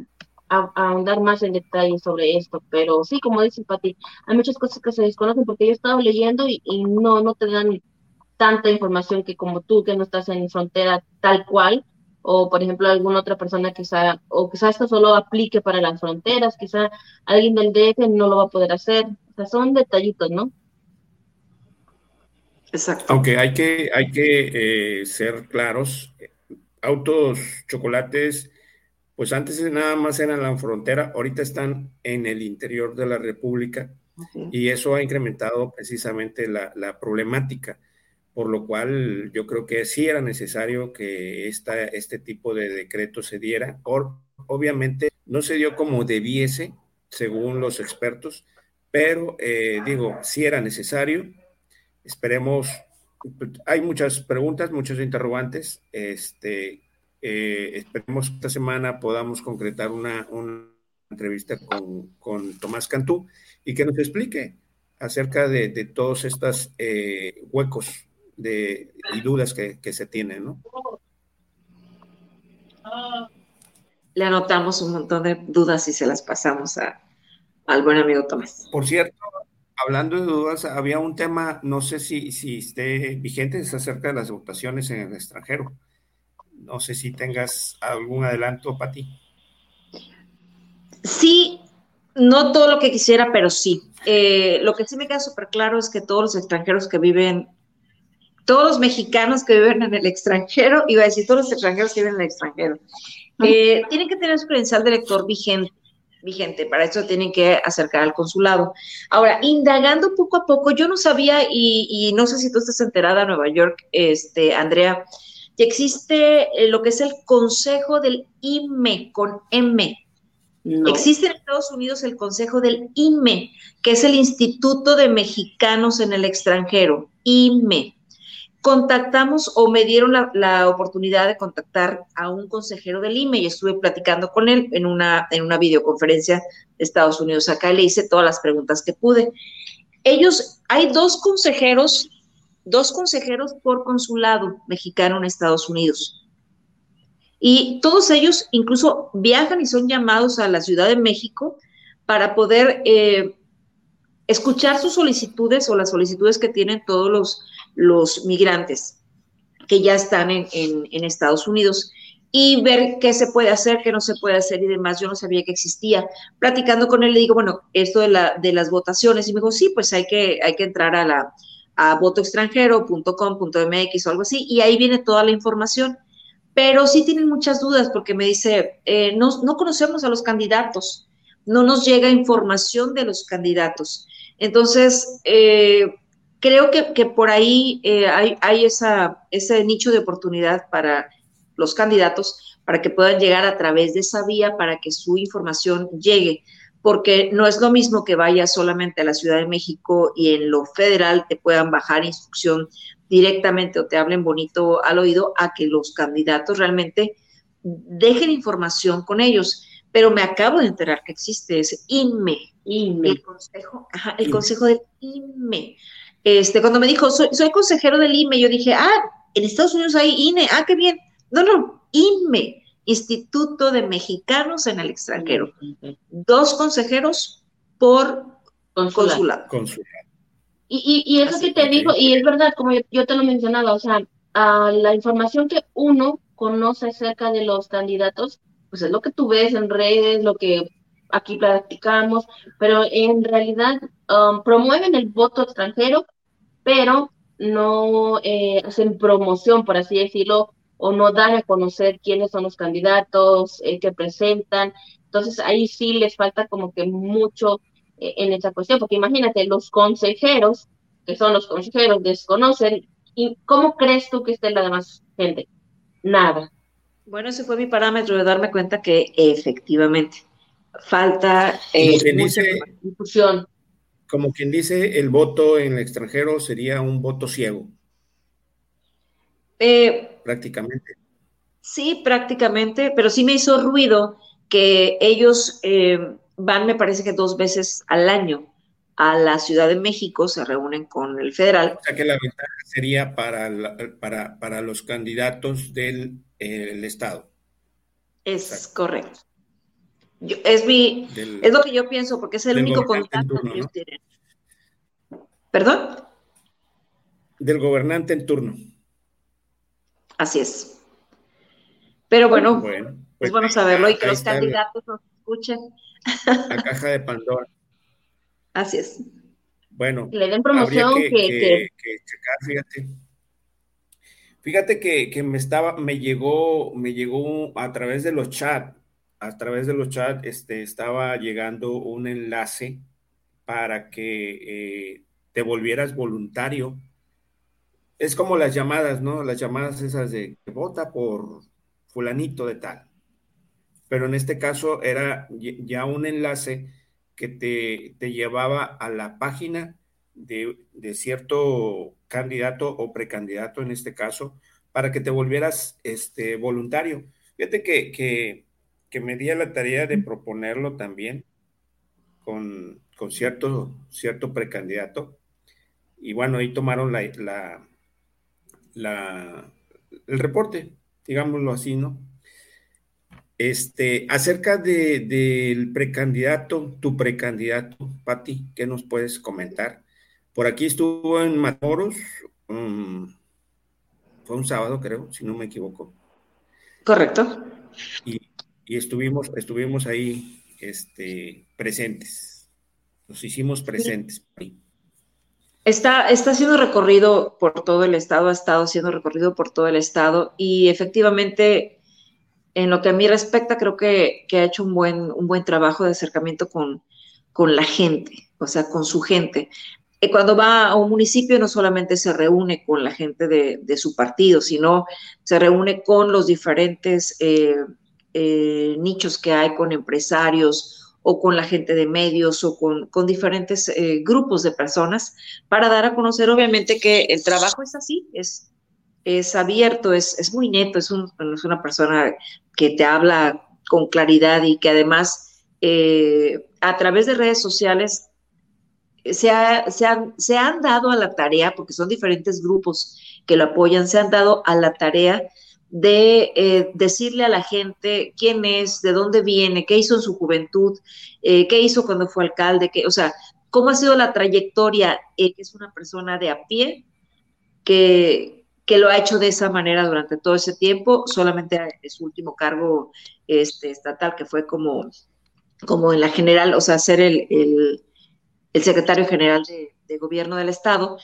ahondar más en detalle sobre esto, pero sí, como dice Pati, hay muchas cosas que se desconocen porque yo he estado leyendo y, no, no te dan tanta información que como tú, que no estás en frontera tal cual, o por ejemplo alguna otra persona quizá, o quizá esto solo aplique para las fronteras, quizá alguien del DF no lo va a poder hacer, o sea, son detallitos, ¿no? Exacto. Aunque hay que, hay que eh, ser claros, autos, chocolates, pues antes nada más eran la frontera, ahorita están en el interior de la República y eso ha incrementado precisamente la, problemática, por lo cual yo creo que sí era necesario que esta, este tipo de decreto se diera. obviamente no se dio como debiese, según los expertos, pero eh, digo, sí era necesario. Esperemos hay muchas preguntas, muchos interrogantes. Este, eh, esperemos que esta semana podamos concretar una, entrevista con, Tomás Cantú y que nos explique acerca de, todos estos eh, huecos de, y dudas que, se tienen, ¿no? Le anotamos un montón de dudas y se las pasamos a, al buen amigo Tomás. Por cierto, hablando de dudas, había un tema, no sé si, si esté vigente, es acerca de las votaciones en el extranjero. No sé si tengas algún adelanto, Pati. Sí, no todo lo que quisiera, pero sí. Eh, lo que sí me queda súper claro es que todos los extranjeros que viven, todos los mexicanos que viven en el extranjero, iba a decir todos los extranjeros que viven en el extranjero, eh, tienen que tener su credencial de lector vigente vigente. Para eso tienen que acercar al consulado. Ahora, indagando poco a poco, yo no sabía, y, no sé si tú estás enterada, Nueva York, este, Andrea, que existe eh, lo que es el Consejo del IME con M. Existe en Estados Unidos el Consejo del IME, que es el Instituto de Mexicanos en el Extranjero, IME contactamos o me dieron la, oportunidad de contactar a un consejero del IME y estuve platicando con él en una, en una videoconferencia de Estados Unidos acá y le hice todas las preguntas que pude. Ellos, hay dos consejeros, dos consejeros por consulado mexicano en Estados Unidos. Y todos ellos incluso viajan y son llamados a la Ciudad de México para poder eh, escuchar sus solicitudes o las solicitudes que tienen todos los los migrantes que ya están en, Estados Unidos y ver qué se puede hacer, qué no se puede hacer y demás. Yo no sabía que existía. Platicando con él le digo, bueno, esto de, la, de las votaciones, y me dijo, sí, pues hay que, hay que entrar a la a votoextranjero.com.mx o algo así, y ahí viene toda la información. Pero sí tienen muchas dudas porque me dice, eh, no, no conocemos a los candidatos, no nos llega información de los candidatos. Entonces, eh, creo que, por ahí eh, hay, esa, ese nicho de oportunidad para los candidatos para que puedan llegar a través de esa vía para que su información llegue, porque no es lo mismo que vaya solamente a la Ciudad de México y en lo federal te puedan bajar instrucción directamente o te hablen bonito al oído a que los candidatos realmente dejen información con ellos. Pero me acabo de enterar que existe ese INME, INME. el consejo, el consejo del INME. Este, cuando me dijo, soy, consejero del IME, yo dije, ah, en Estados Unidos hay INE, ah, qué bien. No, no, IME, Instituto de Mexicanos en el extranjero. Dos consejeros por consulado. Y, y, eso que te digo, y es verdad, como yo, te lo mencionaba, o sea, la información que uno conoce acerca de los candidatos, pues es lo que tú ves en redes, lo que aquí practicamos, pero en realidad um, promueven el voto extranjero pero no eh, hacen promoción, por así decirlo, o no dan a conocer quiénes son los candidatos eh, que presentan. Entonces ahí sí les falta como que mucho eh, en esa cuestión, porque imagínate, los consejeros, que son los consejeros, desconocen. ¿Y cómo crees tú que esté la demás gente? Nada. Bueno, ese fue mi parámetro de darme cuenta que efectivamente falta mucha difusión como quien dice, el voto en el extranjero sería un voto ciego. Eh, prácticamente. Sí, prácticamente, pero sí me hizo ruido que ellos eh, van, me parece que dos veces al año a la Ciudad de México, se reúnen con el federal. O sea que la ventaja sería para, para, para los candidatos del Estado. Es correcto es mi, es lo que yo pienso, porque es el único contacto que ellos tienen. ¿Perdón? Del gobernante en turno. Así es. Pero bueno, bueno es pues bueno saberlo y que los candidatos nos escuchen. La caja de Pandora. Así es. Bueno, le den promoción que, checar, fíjate. Fíjate que, que, me estaba, me llegó, me llegó a través de los chats a través de los chats este, estaba llegando un enlace para que eh, te volvieras voluntario. Es como las llamadas, ¿no? Las llamadas esas de vota por fulanito de tal. Pero en este caso era ya un enlace que te, te llevaba a la página de, cierto candidato o precandidato en este caso, para que te volvieras este, voluntario. Fíjate que, que, que me di a la tarea de proponerlo también con, con cierto, cierto precandidato. Y bueno, ahí tomaron la, la, el reporte, digámoslo así, ¿no? Este, acerca del precandidato, tu precandidato, Pati, ¿qué nos puedes comentar? Por aquí estuvo en Matamoros, um, fue un sábado, creo, si no me equivoco. Correcto. Y, estuvimos, estuvimos ahí este, presentes. Nos hicimos presentes. Está, está siendo recorrido por todo el estado, ha estado siendo recorrido por todo el estado y efectivamente, en lo que a mí respecta, creo que, ha hecho un buen, un buen trabajo de acercamiento con, con la gente, o sea, con su gente. Cuando va a un municipio no solamente se reúne con la gente de, su partido, sino se reúne con los diferentes eh, eh, nichos que hay, con empresarios o con la gente de medios o con, diferentes eh, grupos de personas para dar a conocer. Obviamente que el trabajo es así, es, es abierto, es, es muy neto, es, es, una persona que te habla con claridad y que además a través de redes sociales se, han, dado a la tarea, porque son diferentes grupos que lo apoyan, se han dado a la tarea de eh, decirle a la gente quién es, de dónde viene, qué hizo en su juventud, eh, qué hizo cuando fue alcalde, o sea, cómo ha sido la trayectoria, eh, que es una persona de a pie, que, que, lo ha hecho de esa manera durante todo ese tiempo, solamente es su último cargo este, estatal, que fue como, como en la general, o sea, ser el el secretario general de, gobierno del Estado.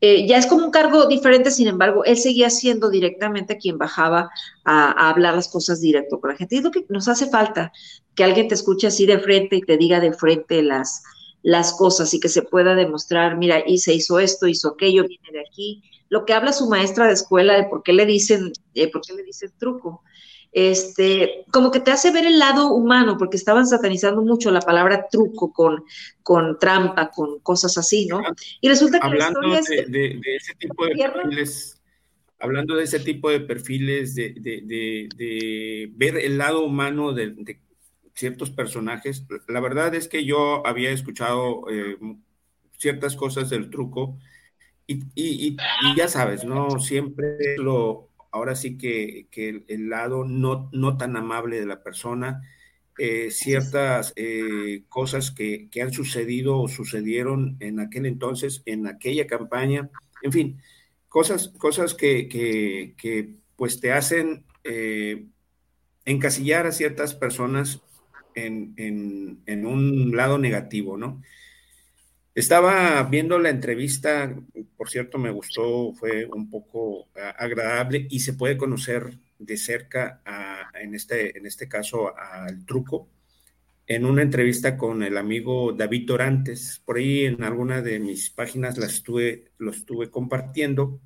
Eh, ya es como un cargo diferente, sin embargo, él seguía siendo directamente quien bajaba a, hablar las cosas directo con la gente. Y es lo que nos hace falta, que alguien te escuche así de frente y te diga de frente las, las cosas y que se pueda demostrar, mira, y se hizo esto, hizo aquello, viene de aquí. Lo que habla su maestra de escuela de por qué le dicen, eh, por qué le dicen truco este, como que te hace ver el lado humano, porque estaban satanizando mucho la palabra truco con, con trampa, con cosas así, ¿no? Y resulta que hablando la historia de, ese tipo de perfiles, hablando de ese tipo de perfiles, de, ver el lado humano de, ciertos personajes, la verdad es que yo había escuchado eh, ciertas cosas del truco y, y ya sabes, ¿no? Siempre lo ahora sí que, el, lado no, no, tan amable de la persona, eh, ciertas eh, cosas que, han sucedido o sucedieron en aquel entonces, en aquella campaña, en fin, cosas, cosas que, pues te hacen eh, encasillar a ciertas personas en, en, un lado negativo, ¿no? Estaba viendo la entrevista, por cierto, me gustó, fue un poco agradable y se puede conocer de cerca, en, este, en este caso, al truco, en una entrevista con el amigo David Dorantes. Por ahí en alguna de mis páginas las estuve, lo estuve compartiendo.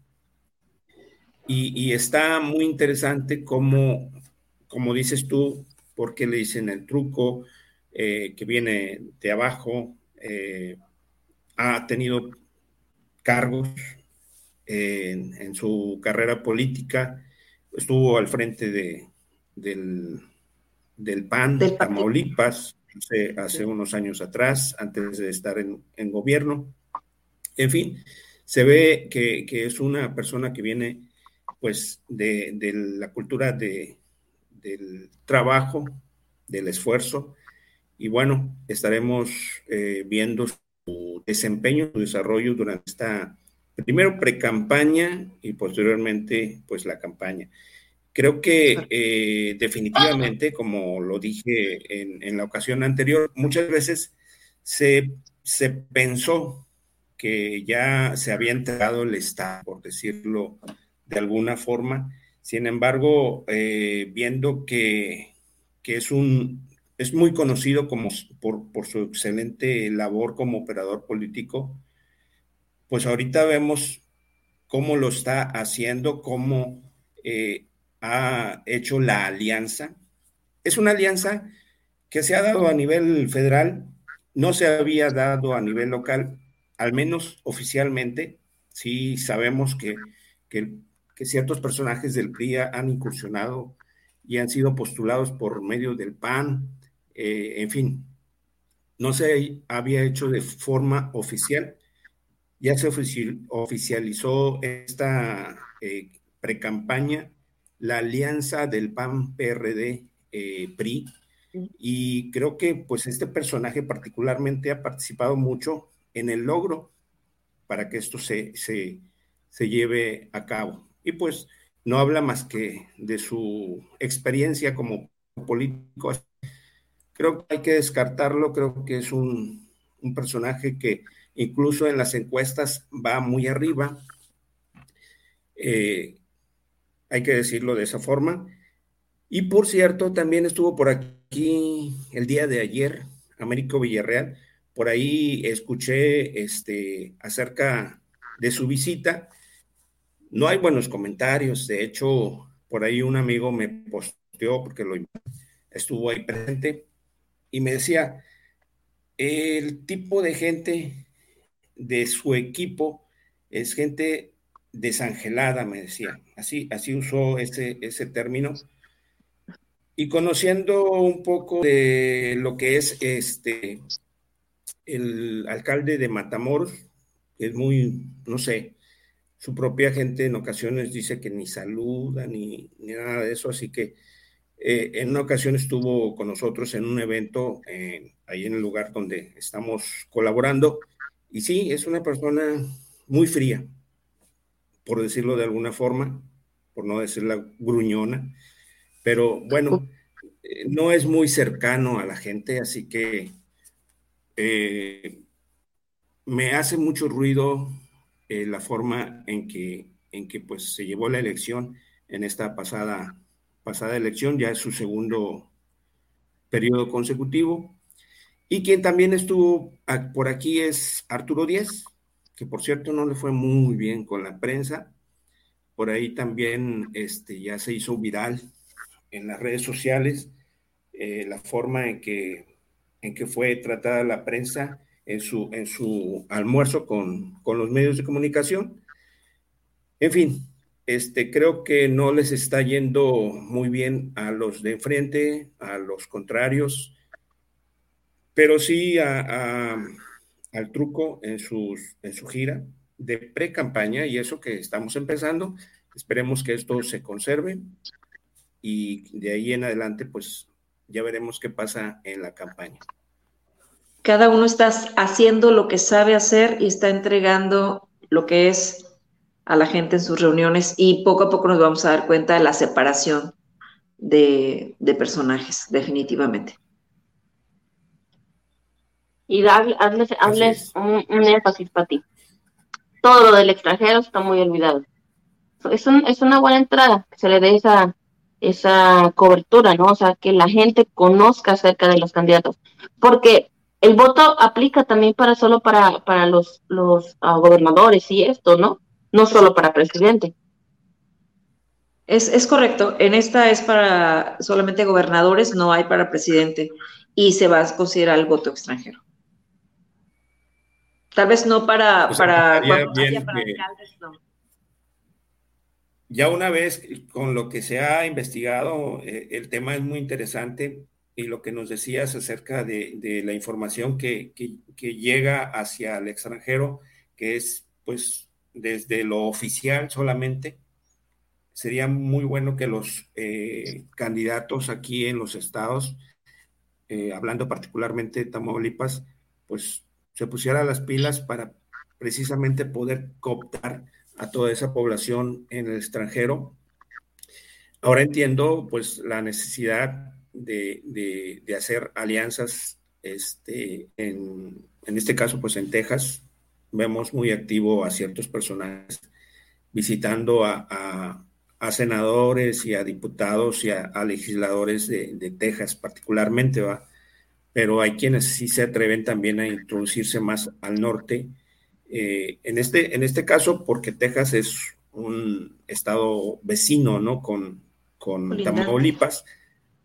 Y, está muy interesante como, como dices tú, porque le dicen el truco eh, que viene de abajo. Eh, ha tenido cargos en, su carrera política, estuvo al frente de, del, del PAN de Tamaulipas hace, unos años atrás, antes de estar en, gobierno. En fin, se ve que, es una persona que viene pues de, la cultura de, del trabajo, del esfuerzo, y bueno, estaremos eh, viendo su desempeño, su desarrollo durante esta, primero pre-campaña y posteriormente, pues la campaña. Creo que eh, definitivamente, como lo dije en, la ocasión anterior, muchas veces se, se pensó que ya se había entregado el Estado, por decirlo de alguna forma. Sin embargo, eh, viendo que, que, es un es muy conocido como por, su excelente labor como operador político. Pues ahorita vemos cómo lo está haciendo, cómo eh, ha hecho la alianza. Es una alianza que se ha dado a nivel federal, no se había dado a nivel local. al menos oficialmente, sí sabemos que, que, ciertos personajes del PRI han incursionado y han sido postulados por medio del PAN, eh, en fin, no se había hecho de forma oficial. Ya se oficializó esta eh, precampaña, la alianza del PAN-PRD-PRI, eh, y creo que pues este personaje particularmente ha participado mucho en el logro para que esto se, se, se lleve a cabo. Y pues no habla más que de su experiencia como político. Creo que hay que descartarlo, creo que es un, un personaje que incluso en las encuestas va muy arriba. Eh, hay que decirlo de esa forma. Y por cierto, también estuvo por aquí el día de ayer, Américo Villarreal, por ahí escuché este, acerca de su visita. No hay buenos comentarios, de hecho, por ahí un amigo me posteó porque lo estuvo ahí presente y me decía, el tipo de gente de su equipo es gente desangelada, me decía. Así, así usó ese, ese término. Y conociendo un poco de lo que es este el alcalde de Matamoros, que es muy, no sé, su propia gente en ocasiones dice que ni saluda ni, nada de eso, así que eh, en una ocasión estuvo con nosotros en un evento ahí en el lugar donde estamos colaborando, y sí, es una persona muy fría, por decirlo de alguna forma, por no decirla gruñona, pero bueno, eh, no es muy cercano a la gente, así que eh, me hace mucho ruido eh, la forma en que, en que pues, se llevó la elección en esta pasada, pasada elección, ya es su segundo periodo consecutivo. Y quien también estuvo por aquí es Arturo Díaz, que por cierto no le fue muy bien con la prensa. Por ahí también este, ya se hizo viral en las redes sociales eh, la forma en que en que fue tratada la prensa en su, en su almuerzo con, los medios de comunicación. En fin, este, creo que no les está yendo muy bien a los de enfrente, a los contrarios, pero sí al truco en, sus, en su gira de pre-campaña y eso que estamos empezando. Esperemos que esto se conserve y de ahí en adelante, pues ya veremos qué pasa en la campaña. Cada uno está haciendo lo que sabe hacer y está entregando lo que es a la gente en sus reuniones y poco a poco nos vamos a dar cuenta de la separación de, personajes, definitivamente. Y hables, un, énfasis para ti. Todo lo del extranjero está muy olvidado. Es, es una buena entrada que se le dé esa, esa cobertura, ¿no? O sea, que la gente conozca acerca de los candidatos. Porque el voto aplica también para solo para, para los, los ah, gobernadores y esto, ¿no? No solo para presidente. Es, es, correcto. En esta es para solamente gobernadores, no hay para presidente. Y se va a considerar el voto extranjero. Tal vez no para, pues para, alcaldes, no. Ya una vez con lo que se ha investigado, eh, el tema es muy interesante y lo que nos decías acerca de, la información que, llega hacia el extranjero, que es pues desde lo oficial solamente, sería muy bueno que los eh, candidatos aquí en los estados, eh, hablando particularmente de Tamaulipas, pues se pusieran las pilas para precisamente poder cooptar a toda esa población en el extranjero. Ahora entiendo pues la necesidad de, hacer alianzas, este, en, este caso pues en Texas, vemos muy activo a ciertos personajes visitando a, senadores y a diputados y a, legisladores de, Texas particularmente, ¿va? pero hay quienes sí se atreven también a introducirse más al norte eh, en, este, en este caso, porque Texas es un estado vecino, ¿no? Con, con Tamaulipas,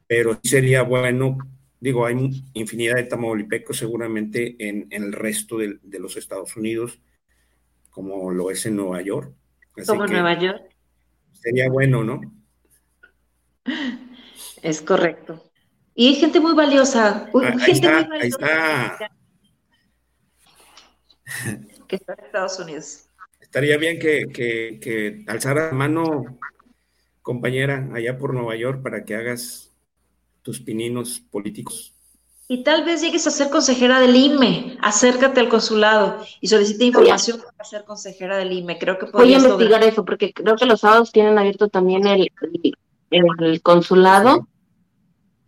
pero sería bueno Digo, hay infinidad de tamaulipecos seguramente en, el resto de, los Estados Unidos, como lo es en Nueva York. como en Nueva York. Sería bueno, ¿no? Es correcto. Y hay gente muy valiosa. Ah, ahí, está, ahí está. Que está en Estados Unidos. Estaría bien que, que, que alzara la mano, compañera, allá por Nueva York para que hagas tus pininos políticos. Y tal vez llegues a ser consejera del IME. Acércate al consulado y solicite información para ser consejera del IME. Creo que Voy a investigar eso porque creo que los sábados tienen abierto también el, el, consulado.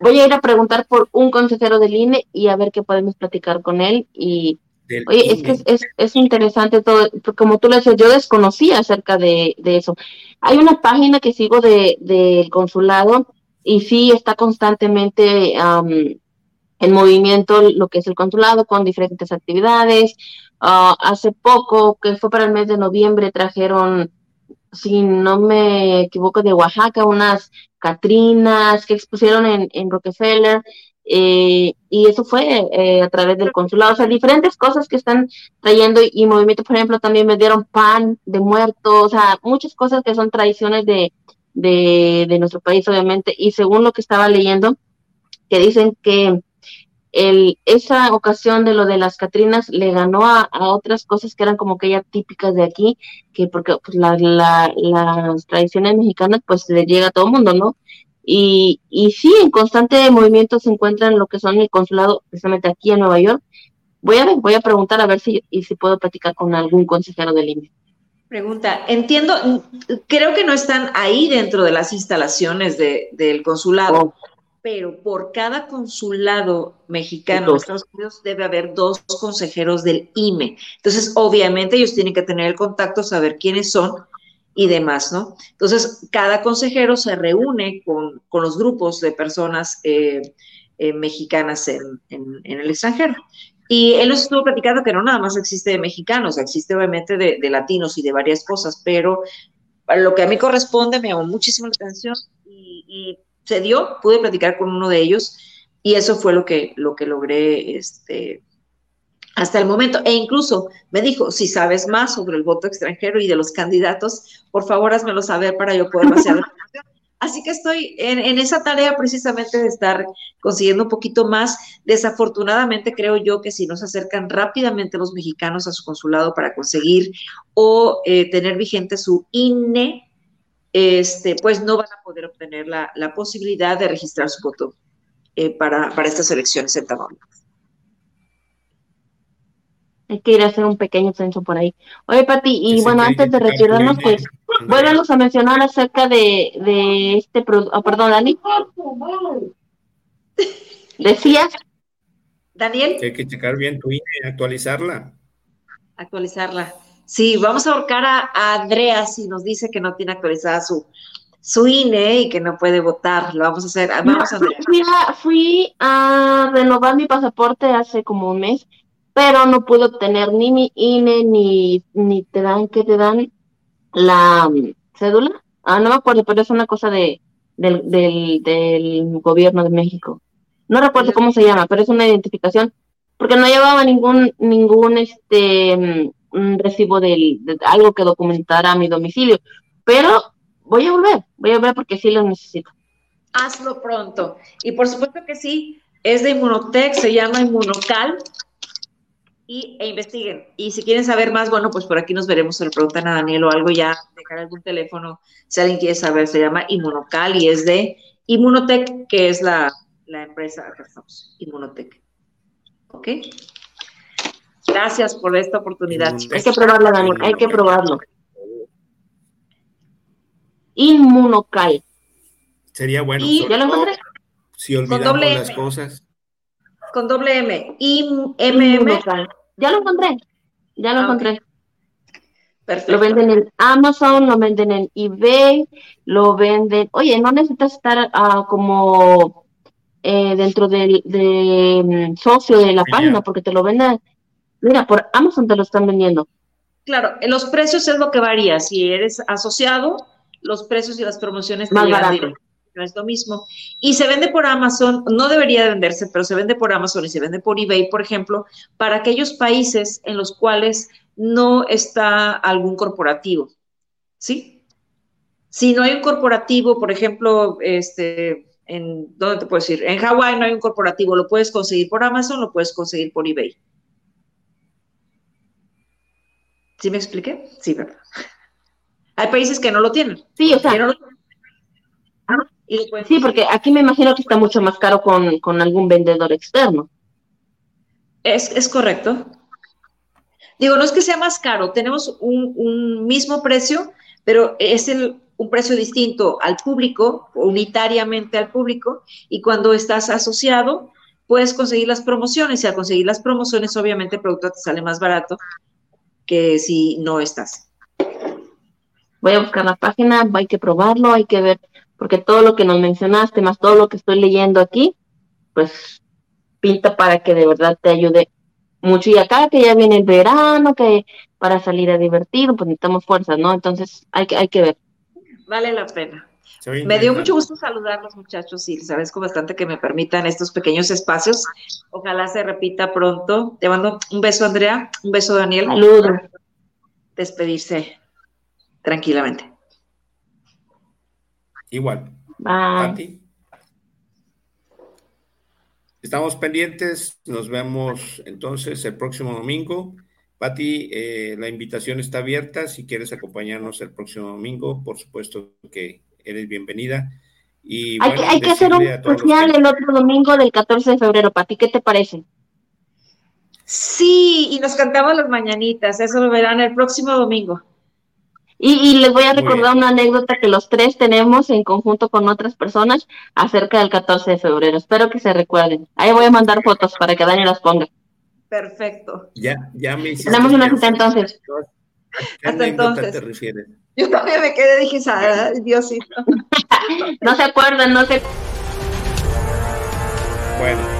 Voy a ir a preguntar por un consejero del INE y a ver qué podemos platicar con él. Y oye, es que es, es, interesante todo, como tú lo dices, yo desconocía acerca de, de eso. Hay una página que sigo del de, consulado y sí está constantemente en movimiento lo que es el consulado con diferentes actividades. Ah, hace poco, que fue para el mes de noviembre, trajeron, si no me equivoco, de Oaxaca unas Catrinas que expusieron en, en Rockefeller. Eh, y eso fue eh, a través del consulado, o sea, diferentes cosas que están trayendo y, movimiento, por ejemplo, también me dieron pan de muertos, o sea, muchas cosas que son tradiciones de, de, nuestro país, obviamente, y según lo que estaba leyendo, que dicen que el, esa ocasión de lo de las Catrinas le ganó a, otras cosas que eran como que ya típicas de aquí, que porque pues, la, las tradiciones mexicanas pues le llega a todo el mundo, ¿no? Y, y sí, en constante movimiento se encuentran lo que son el consulado, precisamente aquí en Nueva York. Voy a voy a preguntar a ver si, y si puedo platicar con algún consejero del INE. Pregunta, entiendo, creo que no están ahí dentro de las instalaciones de, del consulado, oh. pero por cada consulado mexicano en Estados Unidos debe haber dos consejeros del IME. Entonces, obviamente ellos tienen que tener el contacto, saber quiénes son y demás, ¿no? Entonces, cada consejero se reúne con, los grupos de personas eh, eh, mexicanas en, en, el extranjero. Y él nos estuvo platicando que no nada más existe de mexicanos, existe obviamente de, latinos y de varias cosas, pero lo que a mí corresponde me llamó muchísimo la atención y, se dio, pude platicar con uno de ellos y eso fue lo que, lo que logré este, hasta el momento. E incluso me dijo, si sabes más sobre el voto extranjero y de los candidatos, por favor házmelo saber para yo poder hacer la Así que estoy en, esa tarea precisamente de estar consiguiendo un poquito más. Desafortunadamente creo yo que si no se acercan rápidamente los mexicanos a su consulado para conseguir o eh, tener vigente su INE, este, pues no van a poder obtener la, posibilidad de registrar su voto eh, para, para estas elecciones en Tamaulipas. Hay que ir a hacer un pequeño censo por ahí. Oye, Pati, y bueno, antes de retirarnos, pues, vuélvanos a mencionar acerca de, de este producto. Oh, perdón, Dani. ¿Decías? Daniel. hay que checar bien tu INE, actualizarla. Actualizarla. Sí, vamos a ahorcar a, Andrea si nos dice que no tiene actualizada su, su INE y que no puede votar. Lo vamos a hacer. Vamos a fui, a, fui a renovar mi pasaporte hace como un mes pero no puedo obtener ni mi INE, ni, ni te dan, ¿qué te dan? La mm, cédula. Ah, no me acuerdo, pero es una cosa de, del, del, del gobierno de México. No recuerdo cómo se llama, pero es una identificación, porque no llevaba ningún, ningún este mm, recibo de algo que documentara mi domicilio. Pero voy a volver, voy a volver porque sí lo necesito. Hazlo pronto. Y por supuesto que sí, es de Inmunotech, se llama Inmunocal y, e investiguen. Y si quieren saber más, bueno, pues por aquí nos veremos, se lo preguntan a Daniel o algo ya, dejar algún teléfono, si alguien quiere saber, se llama Inmunocal y es de Inmunotech, que es la, la empresa, acá estamos, Inmunotech. ¿Ok? Gracias por esta oportunidad. Hay que probarlo, Daniel, hay que probarlo. Inmunocal. Sería bueno. ¿Ya lo encontré? Si olvidamos las cosas. Con doble M. IMM. Ya lo encontré, ya lo ah, encontré. Perfecto. Lo venden en Amazon, lo venden en eBay, lo venden. Oye, no necesitas estar ah, como eh, dentro del de, mm, socio de la página porque te lo venden. Mira, por Amazon te lo están vendiendo. Claro, los precios es lo que varía. Si eres asociado, los precios y las promociones más barato. No es lo mismo. Y se vende por Amazon, no debería de venderse, pero se vende por Amazon y se vende por eBay, por ejemplo, para aquellos países en los cuales no está algún corporativo, ¿sí? Si no hay un corporativo, por ejemplo, este, en, ¿dónde te puedo decir? En Hawái no hay un corporativo, lo puedes conseguir por Amazon, lo puedes conseguir por eBay. ¿Sí me expliqué? Sí, ¿verdad? Hay países que no lo tienen. Sí, o sea. Sí, porque aquí me imagino que está mucho más caro con, algún vendedor externo. Es, es, correcto. Digo, no es que sea más caro, tenemos un, mismo precio, pero es el, un precio distinto al público, unitariamente al público, y cuando estás asociado, puedes conseguir las promociones, y al conseguir las promociones, obviamente el producto te sale más barato que si no estás voy a buscar la página, hay que probarlo, hay que ver, porque todo lo que nos mencionaste, más todo lo que estoy leyendo aquí, pues pinta para que de verdad te ayude mucho. Y acá que ya viene el verano, que para salir a divertir, pues necesitamos fuerzas, ¿no? Entonces hay que, hay que ver. Vale la pena. Me dio mucho gusto saludarlos, muchachos, y les agradezco bastante que me permitan estos pequeños espacios. Ojalá se repita pronto. Te mando un beso, Andrea, un beso, Daniel. Saludos. Despedirse tranquilamente. Igual. Bye. Estamos pendientes, nos vemos entonces el próximo domingo. Pati, eh, la invitación está abierta. Si quieres acompañarnos el próximo domingo, por supuesto que eres bienvenida. Y hay, que, hay que hacer un especial el otro domingo del 14 de febrero, Pati. ¿Qué te parece? Sí, y nos cantamos las mañanitas. Eso lo verán el próximo domingo. Y, les voy a recordar una anécdota que los tres tenemos en conjunto con otras personas acerca del 14 de febrero. Espero que se recuerden. Ahí voy a mandar fotos para que Dani las ponga. Perfecto. Ya, ya me hiciste. Tenemos una cita entonces. Hasta entonces. te refieres? Yo también me quedé, dije, Diosito. no se acuerdan, no se. Bueno.